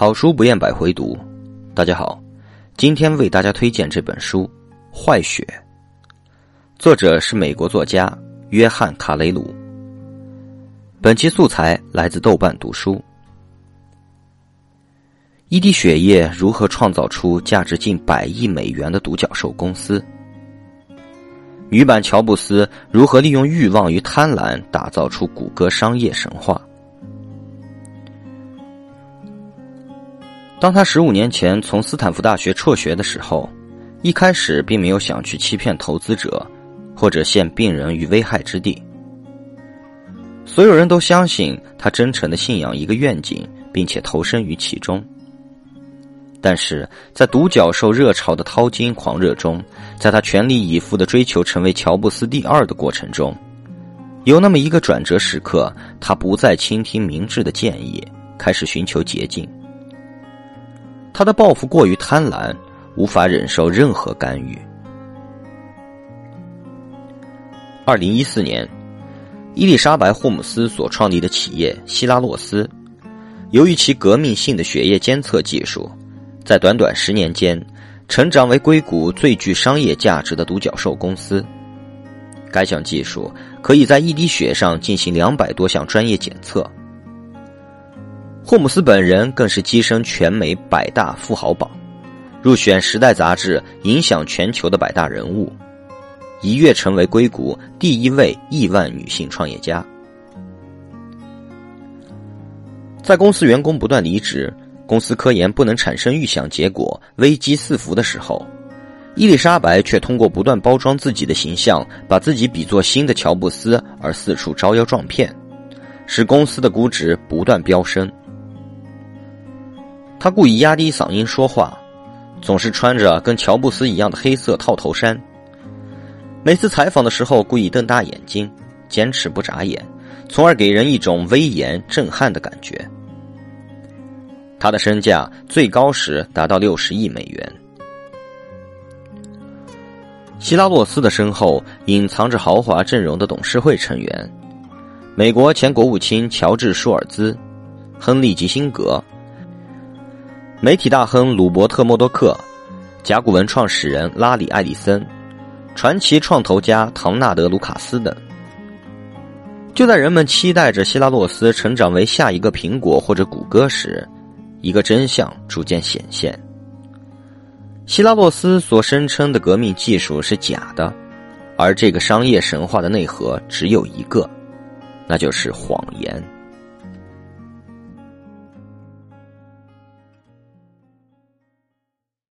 好书不厌百回读，大家好，今天为大家推荐这本书《坏血》，作者是美国作家约翰·卡雷鲁。本期素材来自豆瓣读书。一滴血液如何创造出价值近百亿美元的独角兽公司？女版乔布斯如何利用欲望与贪婪打造出谷歌商业神话？当他十五年前从斯坦福大学辍学的时候，一开始并没有想去欺骗投资者，或者陷病人于危害之地。所有人都相信他真诚的信仰一个愿景，并且投身于其中。但是在独角兽热潮的淘金狂热中，在他全力以赴的追求成为乔布斯第二的过程中，有那么一个转折时刻，他不再倾听明智的建议，开始寻求捷径。他的抱负过于贪婪，无法忍受任何干预。二零一四年，伊丽莎白·霍姆斯所创立的企业希拉洛斯，由于其革命性的血液监测技术，在短短十年间，成长为硅谷最具商业价值的独角兽公司。该项技术可以在一滴血上进行两百多项专业检测。霍姆斯本人更是跻身全美百大富豪榜，入选《时代》杂志影响全球的百大人物，一跃成为硅谷第一位亿万女性创业家。在公司员工不断离职、公司科研不能产生预想结果、危机四伏的时候，伊丽莎白却通过不断包装自己的形象，把自己比作新的乔布斯，而四处招摇撞骗，使公司的估值不断飙升。他故意压低嗓音说话，总是穿着跟乔布斯一样的黑色套头衫。每次采访的时候，故意瞪大眼睛，坚持不眨眼，从而给人一种威严震撼的感觉。他的身价最高时达到六十亿美元。希拉洛斯的身后隐藏着豪华阵容的董事会成员：美国前国务卿乔治·舒尔兹、亨利·吉辛格。媒体大亨鲁伯特·默多克，甲骨文创始人拉里·艾利森，传奇创投家唐纳德·卢卡斯等。就在人们期待着希拉洛斯成长为下一个苹果或者谷歌时，一个真相逐渐显现：希拉洛斯所声称的革命技术是假的，而这个商业神话的内核只有一个，那就是谎言。